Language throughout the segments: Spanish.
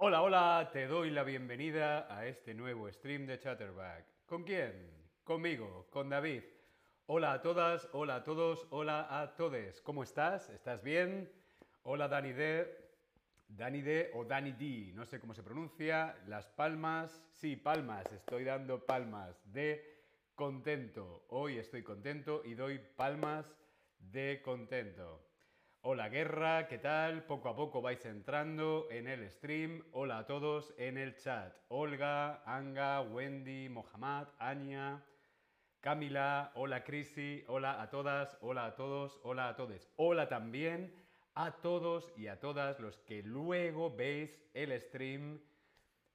Hola, hola, te doy la bienvenida a este nuevo stream de Chatterback. ¿Con quién? Conmigo, con David. Hola a todas, hola a todos, hola a todes. ¿Cómo estás? ¿Estás bien? Hola Dani D. Dani D o Dani D, no sé cómo se pronuncia. Las palmas, sí, palmas, estoy dando palmas de contento. Hoy estoy contento y doy palmas de contento. Hola Guerra, ¿qué tal? Poco a poco vais entrando en el stream. Hola a todos en el chat. Olga, Anga, Wendy, Mohamed, Anya, Camila, hola Crisi, hola a todas, hola a todos, hola a todos. Hola también a todos y a todas los que luego veis el stream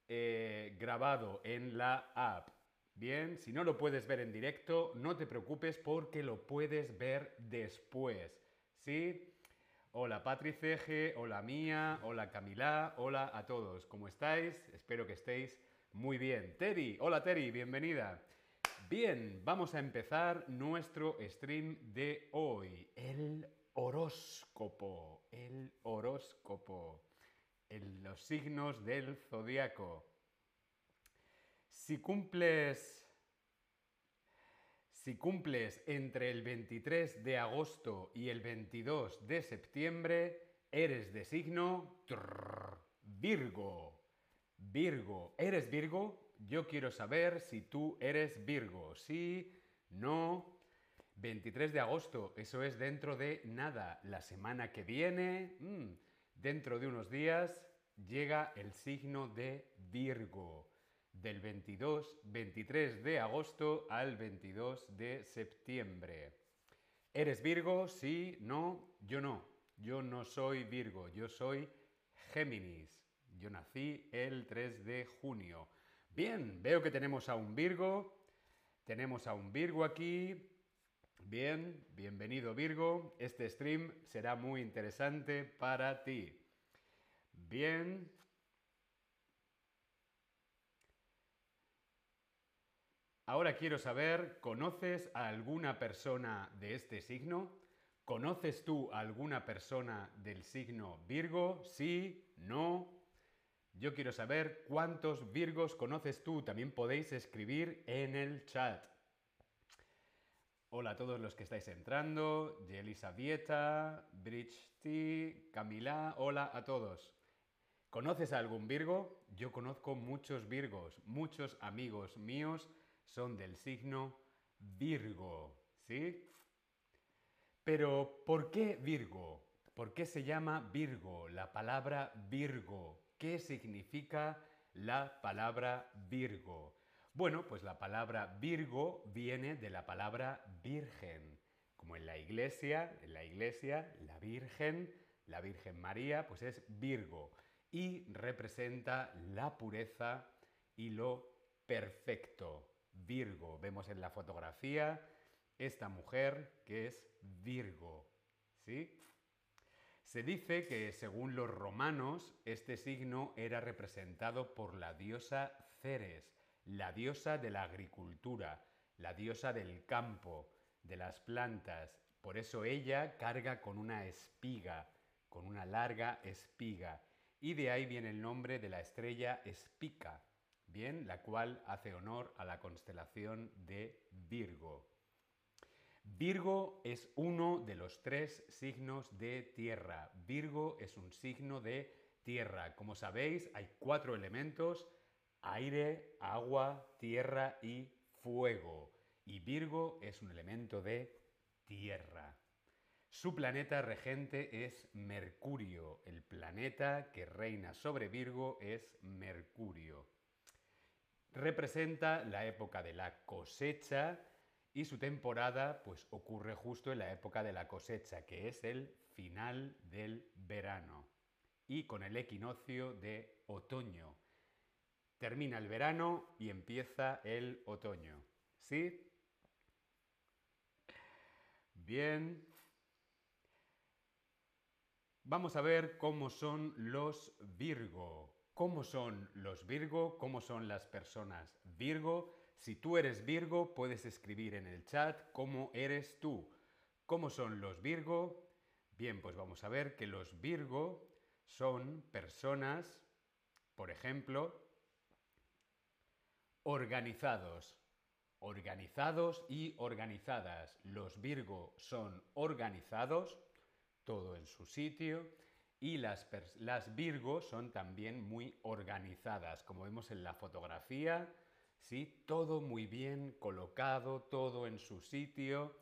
eh, grabado en la app. Bien, si no lo puedes ver en directo, no te preocupes porque lo puedes ver después. ¿Sí? Hola Patri hola Mía, hola Camila, hola a todos. ¿Cómo estáis? Espero que estéis muy bien. Terry, hola Terry, bienvenida. Bien, vamos a empezar nuestro stream de hoy. El horóscopo, el horóscopo, los signos del zodiaco. Si cumples si cumples entre el 23 de agosto y el 22 de septiembre, eres de signo Virgo. Virgo. ¿Eres Virgo? Yo quiero saber si tú eres Virgo. Sí, no. 23 de agosto, eso es dentro de nada. La semana que viene, mm, dentro de unos días, llega el signo de Virgo del 22, 23 de agosto al 22 de septiembre. ¿Eres Virgo? Sí, no, yo no. Yo no soy Virgo, yo soy Géminis. Yo nací el 3 de junio. Bien, veo que tenemos a un Virgo. Tenemos a un Virgo aquí. Bien, bienvenido Virgo. Este stream será muy interesante para ti. Bien, Ahora quiero saber, ¿conoces a alguna persona de este signo? ¿Conoces tú a alguna persona del signo Virgo? Sí, no. Yo quiero saber cuántos Virgos conoces tú. También podéis escribir en el chat. Hola a todos los que estáis entrando. Yelisavieta, Bridge Camila. Hola a todos. ¿Conoces a algún Virgo? Yo conozco muchos Virgos, muchos amigos míos son del signo Virgo, ¿sí? Pero ¿por qué Virgo? ¿Por qué se llama Virgo? La palabra Virgo. ¿Qué significa la palabra Virgo? Bueno, pues la palabra Virgo viene de la palabra Virgen. Como en la iglesia, en la iglesia, la Virgen, la Virgen María, pues es Virgo y representa la pureza y lo perfecto. Virgo. Vemos en la fotografía esta mujer que es Virgo. ¿Sí? Se dice que según los romanos este signo era representado por la diosa Ceres, la diosa de la agricultura, la diosa del campo, de las plantas. Por eso ella carga con una espiga, con una larga espiga. Y de ahí viene el nombre de la estrella Espica, bien, la cual hace honor a la constelación de Virgo. Virgo es uno de los tres signos de tierra. Virgo es un signo de tierra. Como sabéis, hay cuatro elementos, aire, agua, tierra y fuego. Y Virgo es un elemento de tierra. Su planeta regente es Mercurio. El planeta que reina sobre Virgo es Mercurio representa la época de la cosecha y su temporada pues ocurre justo en la época de la cosecha, que es el final del verano y con el equinoccio de otoño. Termina el verano y empieza el otoño. ¿Sí? Bien. Vamos a ver cómo son los Virgo. ¿Cómo son los Virgo? ¿Cómo son las personas Virgo? Si tú eres Virgo, puedes escribir en el chat cómo eres tú. ¿Cómo son los Virgo? Bien, pues vamos a ver que los Virgo son personas Por ejemplo, organizados. Organizados y organizadas. Los Virgo son organizados, todo en su sitio, y las, las Virgo son también muy organizadas, como vemos en la fotografía, ¿sí? Todo muy bien colocado, todo en su sitio,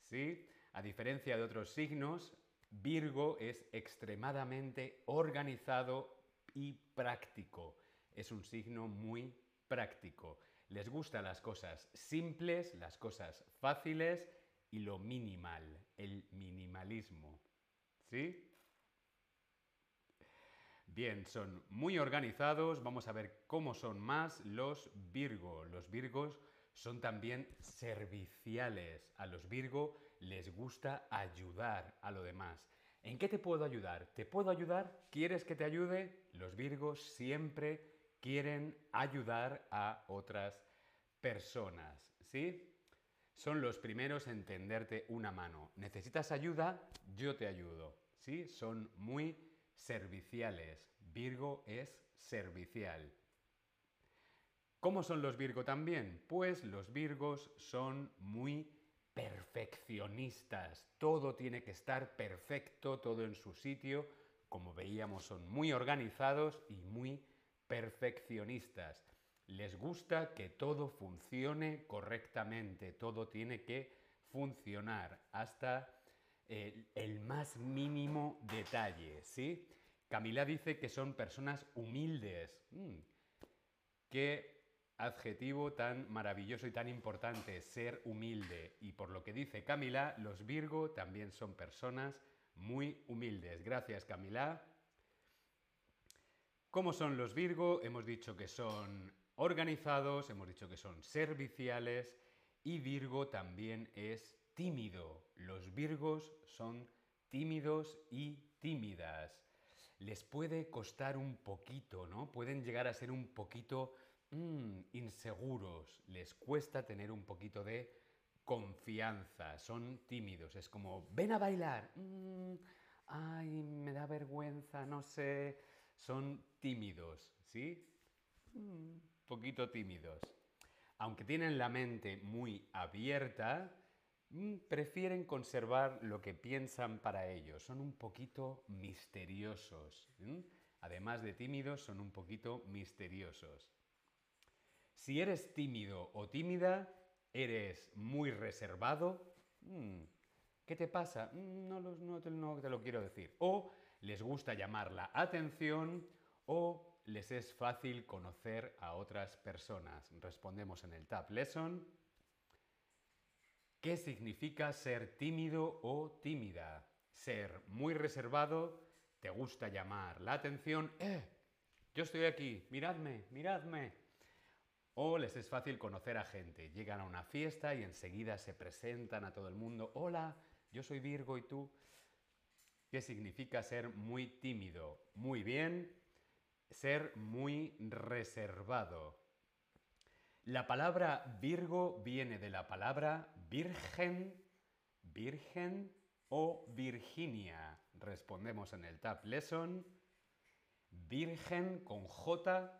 ¿sí? A diferencia de otros signos, Virgo es extremadamente organizado y práctico. Es un signo muy práctico. Les gustan las cosas simples, las cosas fáciles y lo minimal, el minimalismo. ¿Sí? Bien, son muy organizados. Vamos a ver cómo son más los Virgo. Los Virgos son también serviciales. A los Virgo les gusta ayudar a lo demás. ¿En qué te puedo ayudar? ¿Te puedo ayudar? ¿Quieres que te ayude? Los Virgos siempre quieren ayudar a otras personas, ¿sí? Son los primeros en tenderte una mano. ¿Necesitas ayuda? Yo te ayudo, ¿sí? Son muy serviciales. Virgo es servicial. ¿Cómo son los Virgo también? Pues los Virgos son muy perfeccionistas. Todo tiene que estar perfecto, todo en su sitio. Como veíamos, son muy organizados y muy perfeccionistas. Les gusta que todo funcione correctamente, todo tiene que funcionar hasta el, más mínimo detalle, ¿sí? Camila dice que son personas humildes. Mm, qué adjetivo tan maravilloso y tan importante, ser humilde. Y por lo que dice Camila, los Virgo también son personas muy humildes. Gracias, Camila. ¿Cómo son los Virgo? Hemos dicho que son organizados, hemos dicho que son serviciales y Virgo también es tímido. Los Virgos son tímidos y tímidas. Les puede costar un poquito, ¿no? Pueden llegar a ser un poquito mm, inseguros. Les cuesta tener un poquito de confianza. Son tímidos. Es como, ven a bailar. Mm, ay, me da vergüenza, no sé. Son tímidos, ¿sí? Mm, poquito tímidos. Aunque tienen la mente muy abierta, prefieren conservar lo que piensan para ellos. Son un poquito misteriosos. Además de tímidos, son un poquito misteriosos. Si eres tímido o tímida, eres muy reservado. Mm, ¿Qué te pasa? No, no, no te lo quiero decir. O les gusta llamar la atención o les es fácil conocer a otras personas? Respondemos en el Tab Lesson. ¿Qué significa ser tímido o tímida? Ser muy reservado, te gusta llamar la atención. ¡Eh! Yo estoy aquí, miradme, miradme. O les es fácil conocer a gente. Llegan a una fiesta y enseguida se presentan a todo el mundo. Hola, yo soy Virgo y tú. ¿Qué significa ser muy tímido? Muy bien, ser muy reservado. La palabra Virgo viene de la palabra virgen, virgen o Virginia. Respondemos en el Tab Lesson. Virgen con J,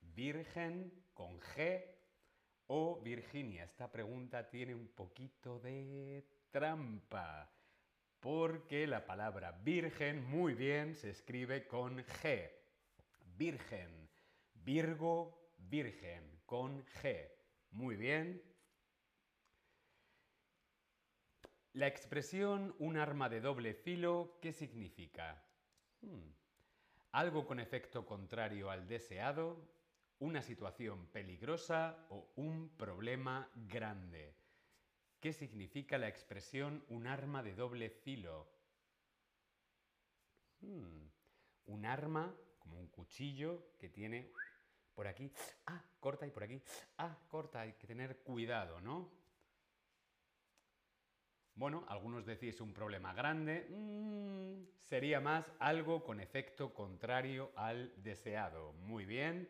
virgen con G o Virginia. Esta pregunta tiene un poquito de trampa porque la palabra virgen muy bien se escribe con G virgen. Virgo, virgen, con G. Muy bien. La expresión un arma de doble filo, ¿qué significa? Hmm. Algo con efecto contrario al deseado, una situación peligrosa o un problema grande. ¿Qué significa la expresión un arma de doble filo? Hmm. Un arma como un cuchillo que tiene por aquí, ah, corta y por aquí, ah, corta, hay que tener cuidado, ¿no? Bueno, algunos decís un problema grande, mm, sería más algo con efecto contrario al deseado. Muy bien.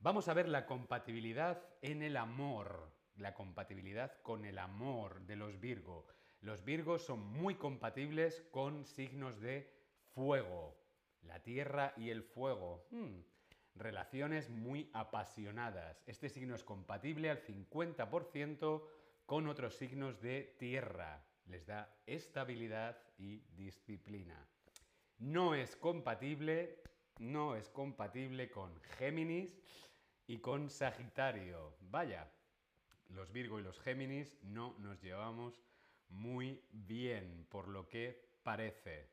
Vamos a ver la compatibilidad en el amor, la compatibilidad con el amor de los Virgo. Los Virgos son muy compatibles con signos de fuego, la tierra y el fuego. Hmm. relaciones muy apasionadas. Este signo es compatible al 50% con otros signos de tierra. Les da estabilidad y disciplina. No es compatible, no es compatible con Géminis y con Sagitario. Vaya, los Virgo y los Géminis no nos llevamos muy bien, por lo que parece.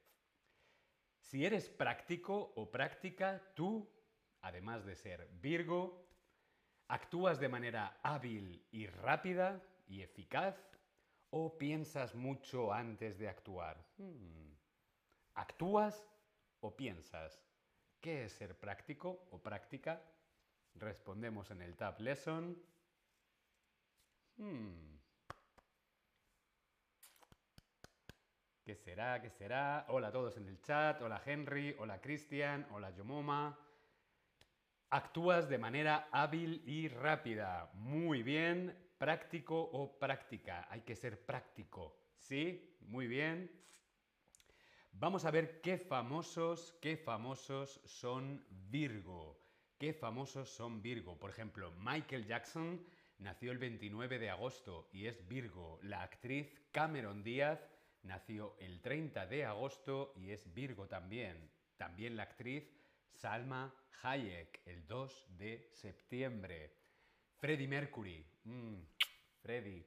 Si eres práctico o práctica, tú, además de ser Virgo, actúas de manera hábil y rápida y eficaz o piensas mucho antes de actuar. Hmm. ¿Actúas o piensas? ¿Qué es ser práctico o práctica? Respondemos en el Tab Lesson. Hmm. ¿Qué será? ¿Qué será? Hola a todos en el chat. Hola Henry. Hola Cristian. Hola Yomoma. Actúas de manera hábil y rápida. Muy bien. Práctico o práctica. Hay que ser práctico. ¿Sí? Muy bien. Vamos a ver qué famosos, qué famosos son Virgo. ¿Qué famosos son Virgo? Por ejemplo, Michael Jackson nació el 29 de agosto y es Virgo. La actriz Cameron Díaz nació el 30 de agosto y es Virgo también. También la actriz Salma Hayek, el 2 de septiembre. Freddie Mercury, mm, Freddie,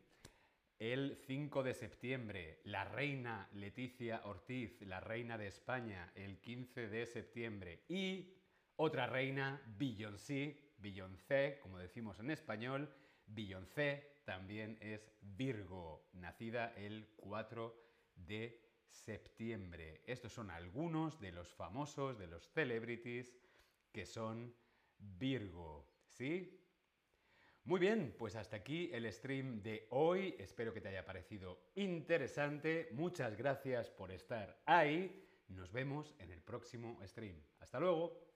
el 5 de septiembre. La reina Leticia Ortiz, la reina de España, el 15 de septiembre. Y otra reina, Beyoncé, Beyoncé, como decimos en español, Beyoncé también es Virgo, nacida el 4 de septiembre. Estos son algunos de los famosos, de los celebrities que son Virgo, ¿sí? Muy bien, pues hasta aquí el stream de hoy. Espero que te haya parecido interesante. Muchas gracias por estar ahí. Nos vemos en el próximo stream. Hasta luego.